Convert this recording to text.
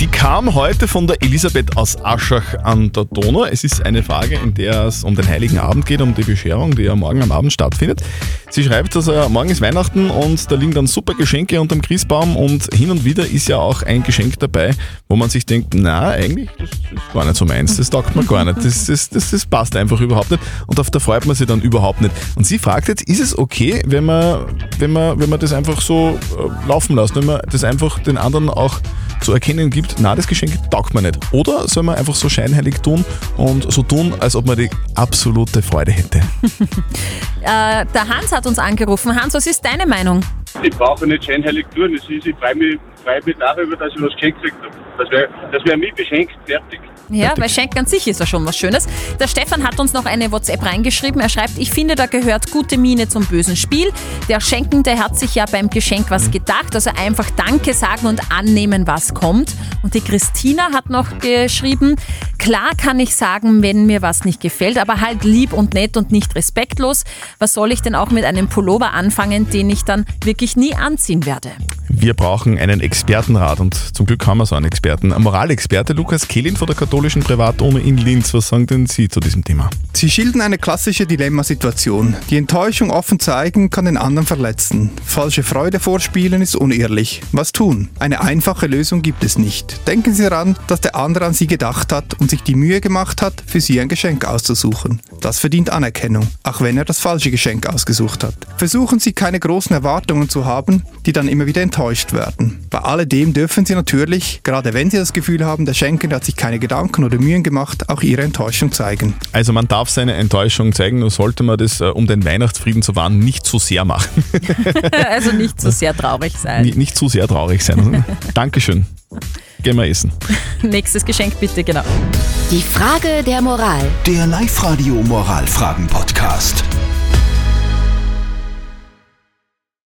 Die kam heute von der Elisabeth aus Aschach an der Donau. Es ist eine Frage, in der es um den Heiligen Abend geht, um die Bescherung, die ja morgen am Abend stattfindet. Sie schreibt, dass also, morgen ist Weihnachten und da liegen dann super Geschenke unterm Christbaum und hin und wieder ist ja auch ein Geschenk dabei, wo man sich denkt, na, eigentlich, das ist gar nicht so meins, das taugt mir gar nicht, das, das, das, das passt einfach überhaupt nicht und auf da freut man sich dann überhaupt nicht. Und sie fragt jetzt, ist es okay, wenn man, wenn man, wenn man das einfach so äh, laufen lässt, wenn man das einfach den anderen auch zu erkennen gibt, na, das Geschenk taugt mir nicht. Oder soll man einfach so scheinheilig tun und so tun, als ob man die absolute Freude hätte? Äh, der Hans hat uns angerufen. Hans, was ist deine Meinung? Ich brauche nicht scheinheilig tun. Es ist, ich freue mich, freue mich darüber, dass ich was geschenkt gekriegt habe. Das wäre das wär mich beschenkt, fertig. Ja, weil Schenken an sich ist ja schon was Schönes. Der Stefan hat uns noch eine WhatsApp reingeschrieben. Er schreibt, ich finde, da gehört gute Miene zum bösen Spiel. Der Schenkende hat sich ja beim Geschenk was gedacht. Also einfach Danke sagen und annehmen, was kommt. Und die Christina hat noch geschrieben, klar kann ich sagen, wenn mir was nicht gefällt, aber halt lieb und nett und nicht respektlos. Was soll ich denn auch mit einem Pullover anfangen, den ich dann wirklich nie anziehen werde? Wir brauchen einen Expertenrat und zum Glück haben wir so einen Experten. Ein Moralexperte Lukas Kehlin von der katholischen Privatuni in Linz. Was sagen denn Sie zu diesem Thema? Sie schildern eine klassische Dilemmasituation. Die Enttäuschung offen zeigen kann den anderen verletzen. Falsche Freude vorspielen ist unehrlich. Was tun? Eine einfache Lösung gibt es nicht. Denken Sie daran, dass der andere an Sie gedacht hat und sich die Mühe gemacht hat, für Sie ein Geschenk auszusuchen. Das verdient Anerkennung, auch wenn er das falsche Geschenk ausgesucht hat. Versuchen Sie keine großen Erwartungen zu haben, die dann immer wieder enttäuscht werden. Bei alledem dürfen Sie natürlich, gerade wenn Sie das Gefühl haben, der Schenkende hat sich keine Gedanken oder Mühen gemacht, auch Ihre Enttäuschung zeigen. Also man darf seine Enttäuschung zeigen, nur sollte man das, äh, um den Weihnachtsfrieden zu wahren, nicht zu sehr machen. also nicht so sehr traurig sein. Nicht, nicht zu sehr traurig sein. Dankeschön. Gehen wir essen. Nächstes Geschenk bitte, genau. Die Frage der Moral. Der Live-Radio Moralfragen-Podcast.